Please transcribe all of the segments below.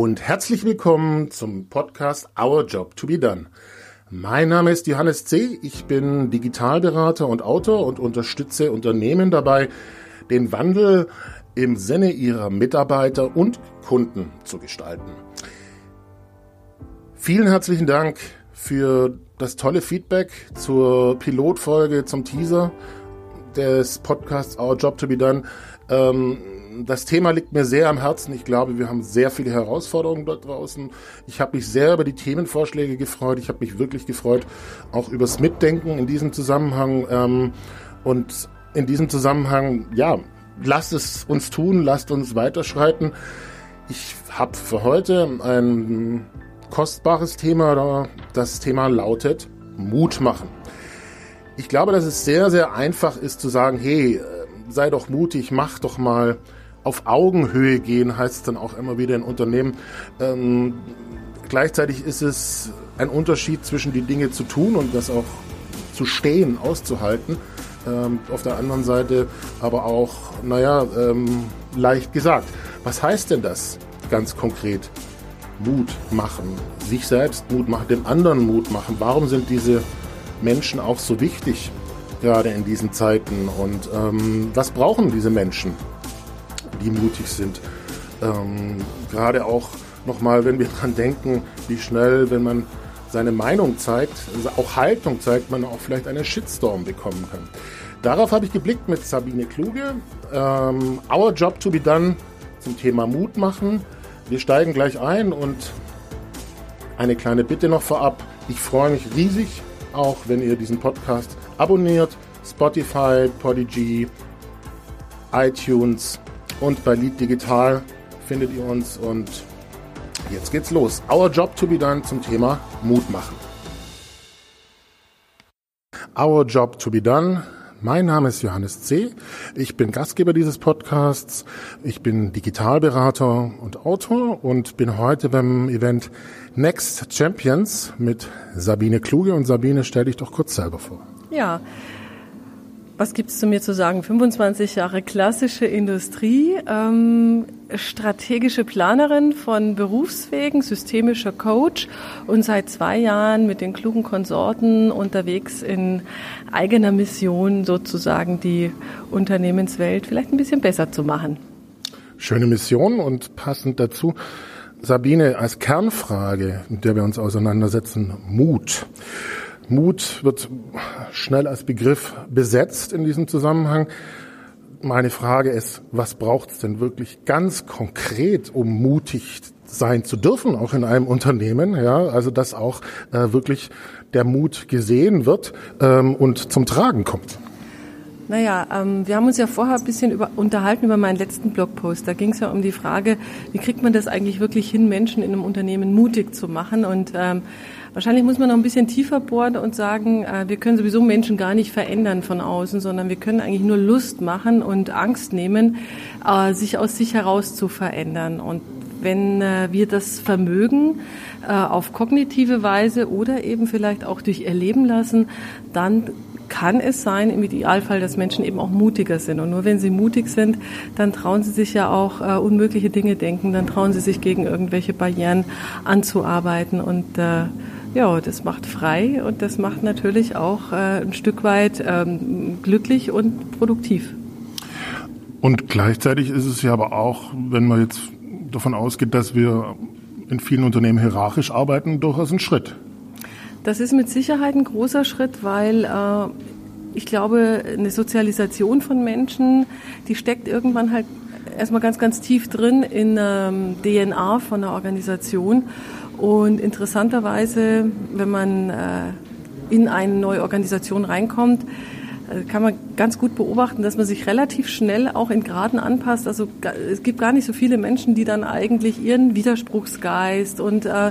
Und herzlich willkommen zum Podcast Our Job to be Done. Mein Name ist Johannes C. Ich bin Digitalberater und Autor und unterstütze Unternehmen dabei, den Wandel im Sinne ihrer Mitarbeiter und Kunden zu gestalten. Vielen herzlichen Dank für das tolle Feedback zur Pilotfolge, zum Teaser des Podcasts Our Job to be Done. Ähm, das Thema liegt mir sehr am Herzen. Ich glaube, wir haben sehr viele Herausforderungen dort draußen. Ich habe mich sehr über die Themenvorschläge gefreut. Ich habe mich wirklich gefreut, auch übers Mitdenken in diesem Zusammenhang. Ähm, und in diesem Zusammenhang, ja, lasst es uns tun, lasst uns weiterschreiten. Ich habe für heute ein kostbares Thema. Das Thema lautet Mut machen. Ich glaube, dass es sehr, sehr einfach ist zu sagen, hey, sei doch mutig, mach doch mal auf Augenhöhe gehen, heißt es dann auch immer wieder in Unternehmen. Ähm, gleichzeitig ist es ein Unterschied zwischen die Dinge zu tun und das auch zu stehen, auszuhalten. Ähm, auf der anderen Seite aber auch, naja, ähm, leicht gesagt. Was heißt denn das ganz konkret? Mut machen, sich selbst Mut machen, den anderen Mut machen. Warum sind diese Menschen auch so wichtig, gerade in diesen Zeiten? Und ähm, was brauchen diese Menschen? Die mutig sind. Ähm, gerade auch nochmal, wenn wir dran denken, wie schnell, wenn man seine Meinung zeigt, also auch Haltung zeigt, man auch vielleicht einen Shitstorm bekommen kann. Darauf habe ich geblickt mit Sabine Kluge. Ähm, Our Job to be Done zum Thema Mut machen. Wir steigen gleich ein und eine kleine Bitte noch vorab. Ich freue mich riesig, auch wenn ihr diesen Podcast abonniert. Spotify, Podigy, iTunes und bei Lead Digital findet ihr uns und jetzt geht's los. Our Job to be done zum Thema Mut machen. Our Job to be done. Mein Name ist Johannes C. Ich bin Gastgeber dieses Podcasts. Ich bin Digitalberater und Autor und bin heute beim Event Next Champions mit Sabine Kluge. Und Sabine, stell dich doch kurz selber vor. Ja, was gibt es zu mir zu sagen? 25 Jahre klassische Industrie, ähm, strategische Planerin von Berufswegen, systemischer Coach und seit zwei Jahren mit den klugen Konsorten unterwegs in eigener Mission sozusagen die Unternehmenswelt vielleicht ein bisschen besser zu machen. Schöne Mission und passend dazu. Sabine, als Kernfrage, mit der wir uns auseinandersetzen, Mut. Mut wird schnell als Begriff besetzt in diesem Zusammenhang. Meine Frage ist, was braucht es denn wirklich ganz konkret, um mutig sein zu dürfen, auch in einem Unternehmen, ja, also dass auch äh, wirklich der Mut gesehen wird ähm, und zum Tragen kommt. Naja, ähm, wir haben uns ja vorher ein bisschen über, unterhalten über meinen letzten Blogpost. Da ging es ja um die Frage, wie kriegt man das eigentlich wirklich hin, Menschen in einem Unternehmen mutig zu machen? Und ähm, Wahrscheinlich muss man noch ein bisschen tiefer bohren und sagen, äh, wir können sowieso Menschen gar nicht verändern von außen, sondern wir können eigentlich nur Lust machen und Angst nehmen, äh, sich aus sich heraus zu verändern. Und wenn äh, wir das vermögen, auf kognitive Weise oder eben vielleicht auch durch Erleben lassen, dann kann es sein, im Idealfall, dass Menschen eben auch mutiger sind. Und nur wenn sie mutig sind, dann trauen sie sich ja auch äh, unmögliche Dinge denken, dann trauen sie sich gegen irgendwelche Barrieren anzuarbeiten und äh, ja, das macht frei und das macht natürlich auch äh, ein Stück weit ähm, glücklich und produktiv. Und gleichzeitig ist es ja aber auch, wenn man jetzt davon ausgeht, dass wir in vielen Unternehmen hierarchisch arbeiten, durchaus ein Schritt. Das ist mit Sicherheit ein großer Schritt, weil äh, ich glaube, eine Sozialisation von Menschen, die steckt irgendwann halt erstmal ganz, ganz tief drin in ähm, DNA von einer Organisation. Und interessanterweise, wenn man äh, in eine neue Organisation reinkommt, äh, kann man ganz gut beobachten, dass man sich relativ schnell auch in Graden anpasst. Also es gibt gar nicht so viele Menschen, die dann eigentlich ihren Widerspruchsgeist und äh,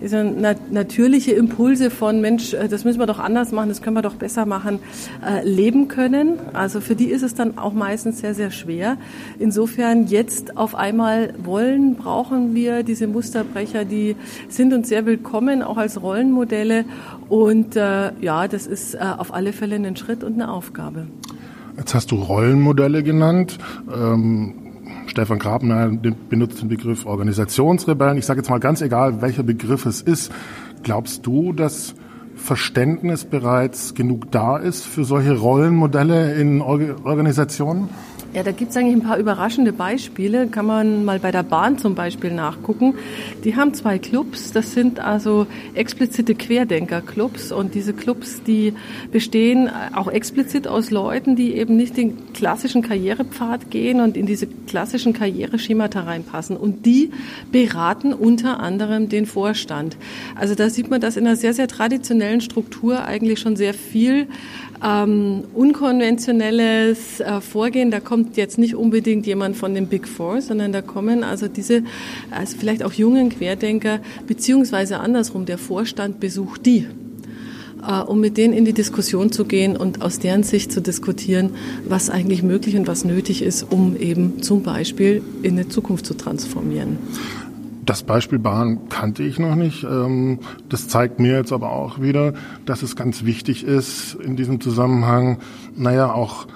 ist ja natürliche Impulse von Mensch, äh, das müssen wir doch anders machen, das können wir doch besser machen, äh, leben können. Also für die ist es dann auch meistens sehr, sehr schwer. Insofern jetzt auf einmal wollen, brauchen wir diese Musterbrecher, die sind uns sehr willkommen, auch als Rollenmodelle. Und äh, ja, das ist äh, auf alle Fälle ein Schritt und eine Aufgabe. Jetzt hast du Rollenmodelle genannt. Ähm Stefan Grabner benutzt den Begriff Organisationsrebellen. Ich sage jetzt mal ganz egal, welcher Begriff es ist. Glaubst du, dass Verständnis bereits genug da ist für solche Rollenmodelle in Organisationen? Ja, da gibt es eigentlich ein paar überraschende Beispiele. Kann man mal bei der Bahn zum Beispiel nachgucken. Die haben zwei Clubs. Das sind also explizite Querdenker-Clubs. Und diese Clubs, die bestehen auch explizit aus Leuten, die eben nicht den klassischen Karrierepfad gehen und in diese klassischen Karriereschemata reinpassen. Und die beraten unter anderem den Vorstand. Also da sieht man, dass in einer sehr, sehr traditionellen Struktur eigentlich schon sehr viel ähm, unkonventionelles äh, Vorgehen. Da kommt jetzt nicht unbedingt jemand von den Big Four, sondern da kommen also diese, also vielleicht auch jungen Querdenker, beziehungsweise andersrum, der Vorstand besucht die äh, um mit denen in die Diskussion zu gehen und aus deren Sicht zu diskutieren, was eigentlich möglich und was nötig ist, um eben zum Beispiel in eine Zukunft zu transformieren. Das Beispiel Bahn kannte ich noch nicht. Ähm, das zeigt mir jetzt aber auch wieder, dass es ganz wichtig ist, in diesem Zusammenhang, naja, auch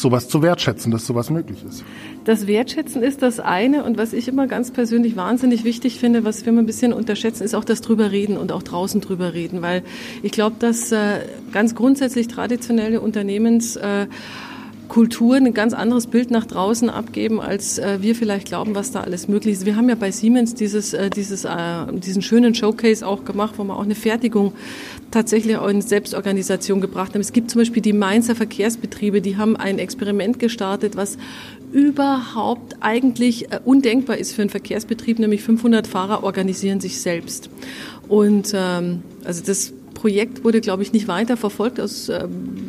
sowas zu wertschätzen, dass sowas möglich ist. Das Wertschätzen ist das eine und was ich immer ganz persönlich wahnsinnig wichtig finde, was wir immer ein bisschen unterschätzen, ist auch das drüber reden und auch draußen drüber reden, weil ich glaube, dass äh, ganz grundsätzlich traditionelle Unternehmens äh, Kulturen ein ganz anderes Bild nach draußen abgeben, als äh, wir vielleicht glauben, was da alles möglich ist. Wir haben ja bei Siemens dieses, äh, dieses, äh, diesen schönen Showcase auch gemacht, wo wir auch eine Fertigung tatsächlich auch in Selbstorganisation gebracht haben. Es gibt zum Beispiel die Mainzer Verkehrsbetriebe, die haben ein Experiment gestartet, was überhaupt eigentlich äh, undenkbar ist für einen Verkehrsbetrieb, nämlich 500 Fahrer organisieren sich selbst. Und ähm, also das Projekt wurde, glaube ich, nicht weiter verfolgt, aus äh,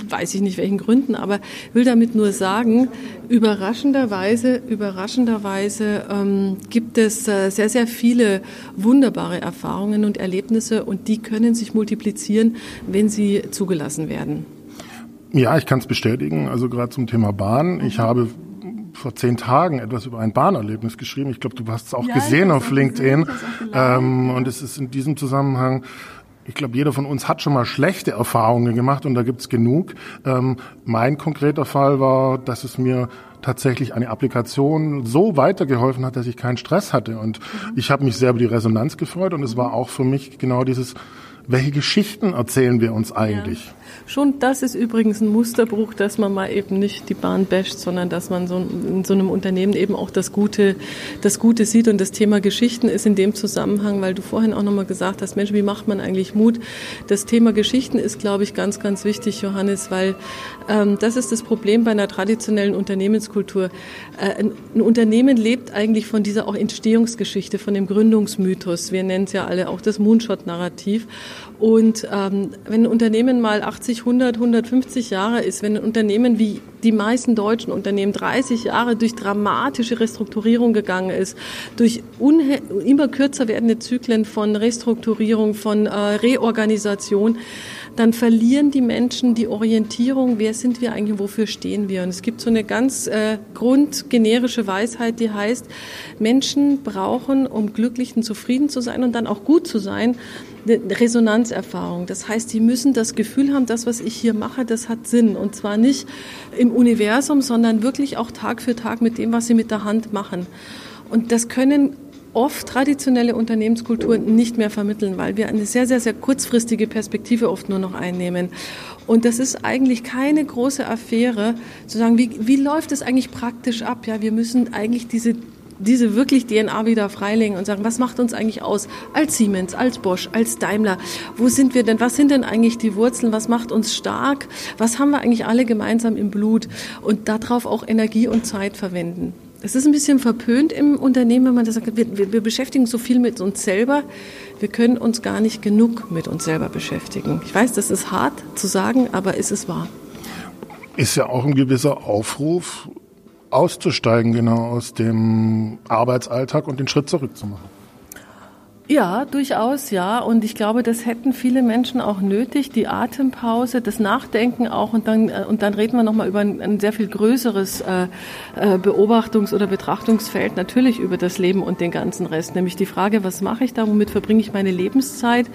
weiß ich nicht welchen Gründen, aber will damit nur sagen, überraschenderweise, überraschenderweise ähm, gibt es äh, sehr, sehr viele wunderbare Erfahrungen und Erlebnisse und die können sich multiplizieren, wenn sie zugelassen werden. Ja, ich kann es bestätigen. Also gerade zum Thema Bahn. Ich habe vor zehn Tagen etwas über ein Bahnerlebnis geschrieben. Ich glaube, du hast es auch ja, gesehen auf LinkedIn. Ähm, und es ist in diesem Zusammenhang ich glaube, jeder von uns hat schon mal schlechte Erfahrungen gemacht und da gibt's genug. Ähm, mein konkreter Fall war, dass es mir tatsächlich eine Applikation so weitergeholfen hat, dass ich keinen Stress hatte. Und mhm. ich habe mich sehr über die Resonanz gefreut und es war auch für mich genau dieses, welche Geschichten erzählen wir uns eigentlich? Ja. Schon das ist übrigens ein Musterbruch, dass man mal eben nicht die Bahn basht, sondern dass man so in so einem Unternehmen eben auch das Gute, das Gute sieht. Und das Thema Geschichten ist in dem Zusammenhang, weil du vorhin auch nochmal gesagt hast, Mensch, wie macht man eigentlich Mut? Das Thema Geschichten ist, glaube ich, ganz, ganz wichtig, Johannes, weil ähm, das ist das Problem bei einer traditionellen Unternehmenskultur. Äh, ein, ein Unternehmen lebt eigentlich von dieser auch Entstehungsgeschichte, von dem Gründungsmythos. Wir nennen es ja alle auch das Moonshot-Narrativ. Und ähm, wenn ein Unternehmen mal 80, 100, 150 Jahre ist, wenn ein Unternehmen wie die meisten deutschen Unternehmen 30 Jahre durch dramatische Restrukturierung gegangen ist, durch immer kürzer werdende Zyklen von Restrukturierung, von äh, Reorganisation, dann verlieren die Menschen die Orientierung, wer sind wir eigentlich, wofür stehen wir. Und es gibt so eine ganz äh, grundgenerische Weisheit, die heißt, Menschen brauchen, um glücklich und zufrieden zu sein und dann auch gut zu sein, eine Resonanzerfahrung. Das heißt, die müssen das Gefühl haben, das, was ich hier mache, das hat Sinn. Und zwar nicht im Universum, sondern wirklich auch Tag für Tag mit dem, was sie mit der Hand machen. Und das können oft traditionelle Unternehmenskulturen nicht mehr vermitteln, weil wir eine sehr, sehr, sehr kurzfristige Perspektive oft nur noch einnehmen. Und das ist eigentlich keine große Affäre, zu sagen, wie, wie läuft es eigentlich praktisch ab? Ja, wir müssen eigentlich diese diese wirklich DNA wieder freilegen und sagen, was macht uns eigentlich aus als Siemens, als Bosch, als Daimler? Wo sind wir denn? Was sind denn eigentlich die Wurzeln? Was macht uns stark? Was haben wir eigentlich alle gemeinsam im Blut? Und darauf auch Energie und Zeit verwenden. Es ist ein bisschen verpönt im Unternehmen, wenn man das sagt, wir, wir, beschäftigen so viel mit uns selber, wir können uns gar nicht genug mit uns selber beschäftigen. Ich weiß, das ist hart zu sagen, aber ist es wahr. Ist ja auch ein gewisser Aufruf, auszusteigen genau aus dem Arbeitsalltag und den Schritt zurückzumachen. Ja, durchaus, ja. Und ich glaube, das hätten viele Menschen auch nötig, die Atempause, das Nachdenken auch. Und dann, äh, und dann reden wir nochmal über ein, ein, sehr viel größeres äh, äh, Beobachtungs- oder Betrachtungsfeld, natürlich über das Leben und den ganzen Rest. Nämlich die Frage, was mache ich da, womit verbringe ich meine Lebenszeit?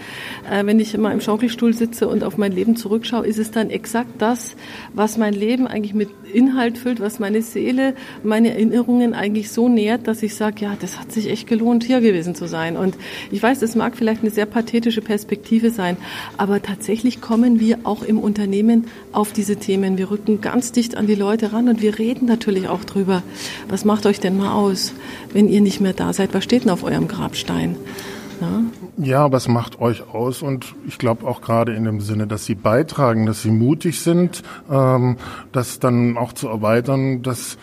Äh, wenn ich immer im Schaukelstuhl sitze und auf mein Leben zurückschaue, ist es dann exakt das, was mein Leben eigentlich mit Inhalt füllt, was meine Seele, meine Erinnerungen eigentlich so nährt, dass ich sage, ja, das hat sich echt gelohnt, hier gewesen zu sein. Und ich weiß, das mag vielleicht eine sehr pathetische Perspektive sein, aber tatsächlich kommen wir auch im Unternehmen auf diese Themen. Wir rücken ganz dicht an die Leute ran und wir reden natürlich auch drüber. Was macht euch denn mal aus, wenn ihr nicht mehr da seid? Was steht denn auf eurem Grabstein? Ja, ja was macht euch aus? Und ich glaube auch gerade in dem Sinne, dass sie beitragen, dass sie mutig sind, ähm, das dann auch zu erweitern, dass,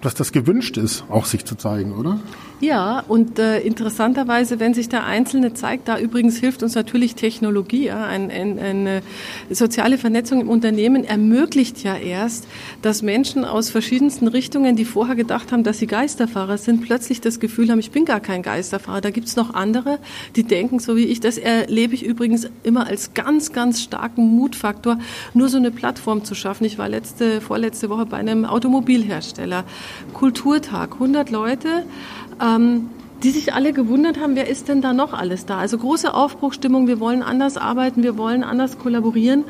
dass das gewünscht ist, auch sich zu zeigen, oder? Ja, und äh, interessanterweise, wenn sich der Einzelne zeigt, da übrigens hilft uns natürlich Technologie, ja, ein, ein, eine soziale Vernetzung im Unternehmen ermöglicht ja erst, dass Menschen aus verschiedensten Richtungen, die vorher gedacht haben, dass sie Geisterfahrer sind, plötzlich das Gefühl haben, ich bin gar kein Geisterfahrer. Da gibt's noch andere, die denken so wie ich. Das erlebe ich übrigens immer als ganz, ganz starken Mutfaktor, nur so eine Plattform zu schaffen. Ich war letzte, vorletzte Woche bei einem Automobilhersteller. Kulturtag, 100 Leute. Ähm, die sich alle gewundert haben, wer ist denn da noch alles da? Also große Aufbruchstimmung, wir wollen anders arbeiten, wir wollen anders kollaborieren.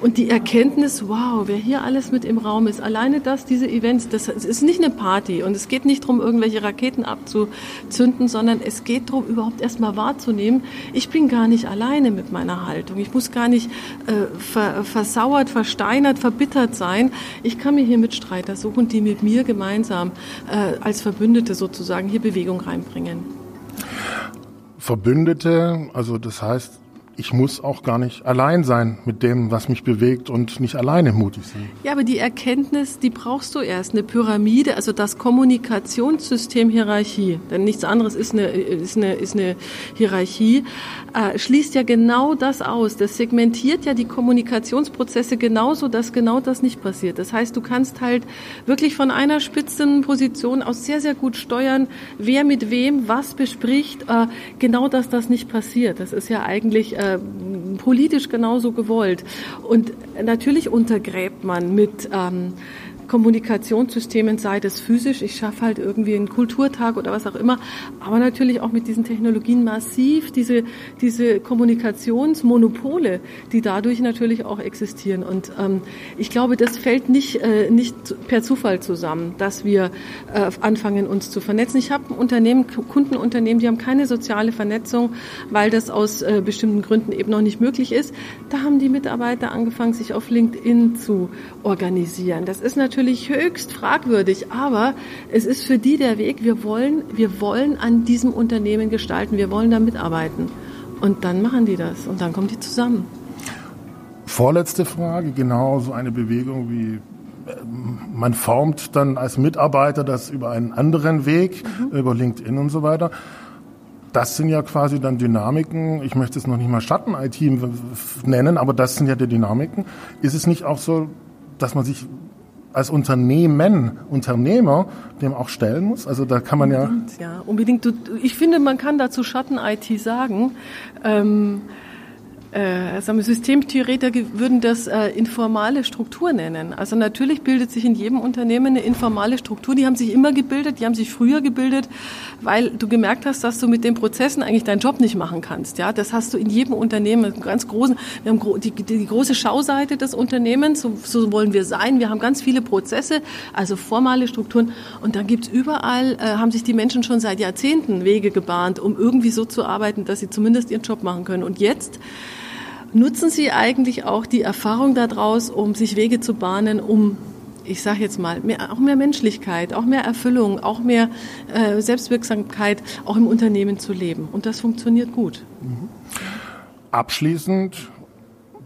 Und die Erkenntnis, wow, wer hier alles mit im Raum ist, alleine das, diese Events, das ist nicht eine Party und es geht nicht darum, irgendwelche Raketen abzuzünden, sondern es geht darum, überhaupt erstmal wahrzunehmen, ich bin gar nicht alleine mit meiner Haltung. Ich muss gar nicht äh, ver versauert, versteinert, verbittert sein. Ich kann mir hier Mitstreiter suchen, die mit mir gemeinsam äh, als Verbündete sozusagen hier Bewegung reinbringen. Verbündete, also das heißt, ich muss auch gar nicht allein sein mit dem, was mich bewegt und nicht alleine mutig sein. Ja, aber die Erkenntnis, die brauchst du erst. Eine Pyramide, also das Kommunikationssystem Hierarchie, denn nichts anderes ist eine, ist eine, ist eine Hierarchie, äh, schließt ja genau das aus. Das segmentiert ja die Kommunikationsprozesse genauso, dass genau das nicht passiert. Das heißt, du kannst halt wirklich von einer Spitzenposition aus sehr, sehr gut steuern, wer mit wem was bespricht, äh, genau dass das nicht passiert. Das ist ja eigentlich äh, politisch genauso gewollt. Und natürlich untergräbt man mit ähm, Kommunikationssystemen, sei das physisch, ich schaffe halt irgendwie einen Kulturtag oder was auch immer, aber natürlich auch mit diesen Technologien massiv diese, diese Kommunikationsmonopole, die dadurch natürlich auch existieren. Und ähm, ich glaube, das fällt nicht, äh, nicht per Zufall zusammen, dass wir äh, anfangen, uns zu vernetzen. Ich habe Unternehmen, Kundenunternehmen, die haben keine soziale Vernetzung, weil das aus äh, bestimmten Gründen eben noch nicht möglich ist. Da haben die Mitarbeiter angefangen, sich auf LinkedIn zu organisieren. Das ist natürlich natürlich höchst fragwürdig, aber es ist für die der Weg. Wir wollen, wir wollen an diesem Unternehmen gestalten, wir wollen da mitarbeiten. Und dann machen die das und dann kommen die zusammen. Vorletzte Frage, genau so eine Bewegung wie äh, man formt dann als Mitarbeiter das über einen anderen Weg, mhm. über LinkedIn und so weiter. Das sind ja quasi dann Dynamiken, ich möchte es noch nicht mal Schatten-IT nennen, aber das sind ja die Dynamiken. Ist es nicht auch so, dass man sich als Unternehmen, Unternehmer dem auch stellen muss? Also da kann man ja. Ja, unbedingt. Ich finde, man kann dazu Schatten-IT sagen. Ähm, äh, sagen Systemtheoretiker würden das äh, informale Struktur nennen. Also natürlich bildet sich in jedem Unternehmen eine informale Struktur. Die haben sich immer gebildet, die haben sich früher gebildet, weil du gemerkt hast, dass du mit den Prozessen eigentlich deinen Job nicht machen kannst. Ja, das hast du in jedem Unternehmen, ganz großen. Wir haben die, die, große Schauseite des Unternehmens, so, so, wollen wir sein. Wir haben ganz viele Prozesse, also formale Strukturen. Und dann gibt's überall, äh, haben sich die Menschen schon seit Jahrzehnten Wege gebahnt, um irgendwie so zu arbeiten, dass sie zumindest ihren Job machen können. Und jetzt Nutzen Sie eigentlich auch die Erfahrung daraus, um sich Wege zu bahnen, um ich sage jetzt mal, mehr, auch mehr Menschlichkeit, auch mehr Erfüllung, auch mehr äh, Selbstwirksamkeit auch im Unternehmen zu leben. Und das funktioniert gut. Mhm. Abschließend,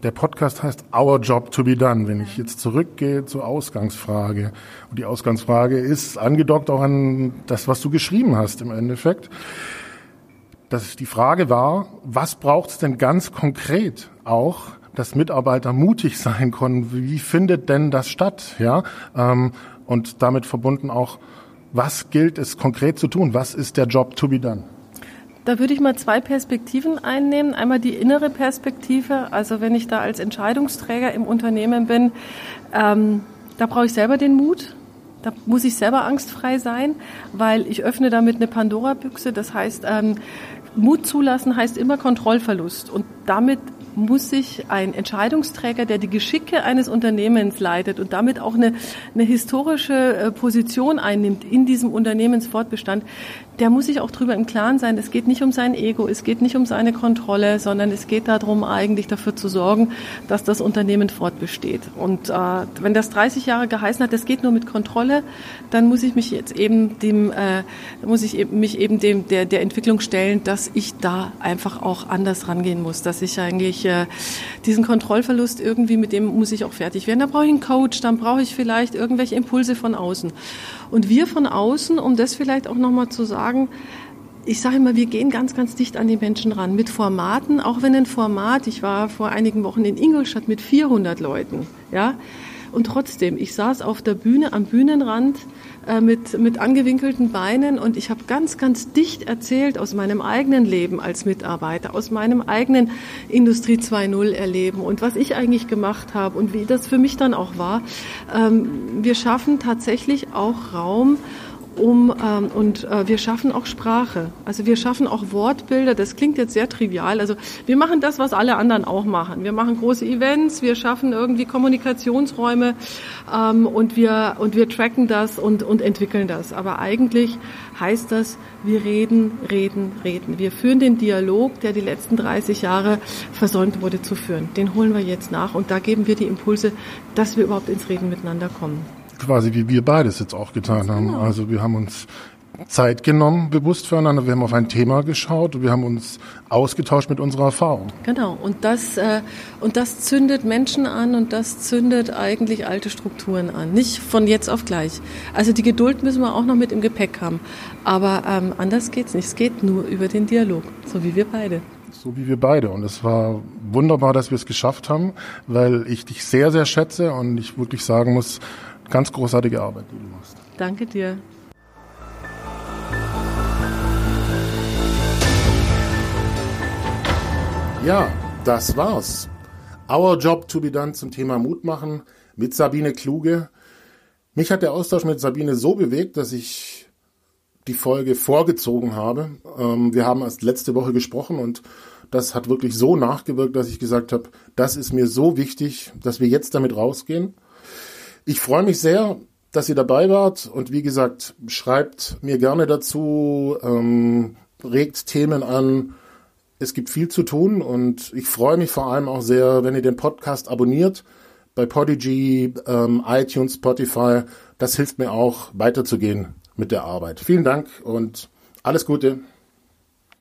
der Podcast heißt Our Job to be Done. Wenn ich jetzt zurückgehe zur Ausgangsfrage, und die Ausgangsfrage ist angedockt auch an das, was du geschrieben hast im Endeffekt dass die Frage war, was braucht es denn ganz konkret auch, dass Mitarbeiter mutig sein können? Wie findet denn das statt? Ja, ähm, und damit verbunden auch, was gilt es konkret zu tun? Was ist der Job to be done? Da würde ich mal zwei Perspektiven einnehmen. Einmal die innere Perspektive, also wenn ich da als Entscheidungsträger im Unternehmen bin, ähm, da brauche ich selber den Mut, da muss ich selber angstfrei sein, weil ich öffne damit eine Pandora-Büchse. Das heißt, ähm, Mut zulassen heißt immer Kontrollverlust. Und damit muss sich ein Entscheidungsträger, der die Geschicke eines Unternehmens leitet und damit auch eine, eine historische äh, Position einnimmt in diesem Unternehmensfortbestand, der muss sich auch darüber im Klaren sein, es geht nicht um sein Ego, es geht nicht um seine Kontrolle, sondern es geht darum, eigentlich dafür zu sorgen, dass das Unternehmen fortbesteht. Und äh, wenn das 30 Jahre geheißen hat, es geht nur mit Kontrolle, dann muss ich mich jetzt eben dem, äh, muss ich eben, mich eben dem der, der Entwicklung stellen, dass ich da einfach auch anders rangehen muss, dass ich eigentlich äh, diesen Kontrollverlust irgendwie mit dem muss ich auch fertig werden. Da brauche ich einen Coach, dann brauche ich vielleicht irgendwelche Impulse von außen. Und wir von außen, um das vielleicht auch nochmal zu sagen, ich sage immer, wir gehen ganz, ganz dicht an die Menschen ran. Mit Formaten, auch wenn ein Format, ich war vor einigen Wochen in Ingolstadt mit 400 Leuten, ja, und trotzdem, ich saß auf der Bühne am Bühnenrand äh, mit, mit angewinkelten Beinen und ich habe ganz, ganz dicht erzählt aus meinem eigenen Leben als Mitarbeiter, aus meinem eigenen Industrie 2.0 erleben und was ich eigentlich gemacht habe und wie das für mich dann auch war. Ähm, wir schaffen tatsächlich auch Raum, um ähm, und äh, wir schaffen auch Sprache. Also wir schaffen auch Wortbilder. Das klingt jetzt sehr trivial. Also wir machen das, was alle anderen auch machen. Wir machen große Events, wir schaffen irgendwie Kommunikationsräume ähm, und wir und wir tracken das und und entwickeln das. Aber eigentlich heißt das, wir reden, reden, reden. Wir führen den Dialog, der die letzten 30 Jahre versäumt wurde zu führen. Den holen wir jetzt nach und da geben wir die Impulse, dass wir überhaupt ins Reden miteinander kommen quasi wie wir beides jetzt auch getan haben. Genau. Also wir haben uns Zeit genommen, bewusst füreinander. Wir haben auf ein Thema geschaut und wir haben uns ausgetauscht mit unserer Erfahrung. Genau. Und das, äh, und das zündet Menschen an und das zündet eigentlich alte Strukturen an. Nicht von jetzt auf gleich. Also die Geduld müssen wir auch noch mit im Gepäck haben. Aber ähm, anders geht's nicht. Es geht nur über den Dialog. So wie wir beide. So wie wir beide. Und es war wunderbar, dass wir es geschafft haben, weil ich dich sehr, sehr schätze und ich wirklich sagen muss, Ganz großartige Arbeit, die du machst. Danke dir. Ja, das war's. Our Job to be done zum Thema Mut machen mit Sabine Kluge. Mich hat der Austausch mit Sabine so bewegt, dass ich die Folge vorgezogen habe. Ähm, wir haben erst letzte Woche gesprochen und das hat wirklich so nachgewirkt, dass ich gesagt habe, das ist mir so wichtig, dass wir jetzt damit rausgehen. Ich freue mich sehr, dass ihr dabei wart und wie gesagt, schreibt mir gerne dazu, ähm, regt Themen an. Es gibt viel zu tun und ich freue mich vor allem auch sehr, wenn ihr den Podcast abonniert bei Podigy, ähm, iTunes, Spotify. Das hilft mir auch weiterzugehen mit der Arbeit. Vielen Dank und alles Gute.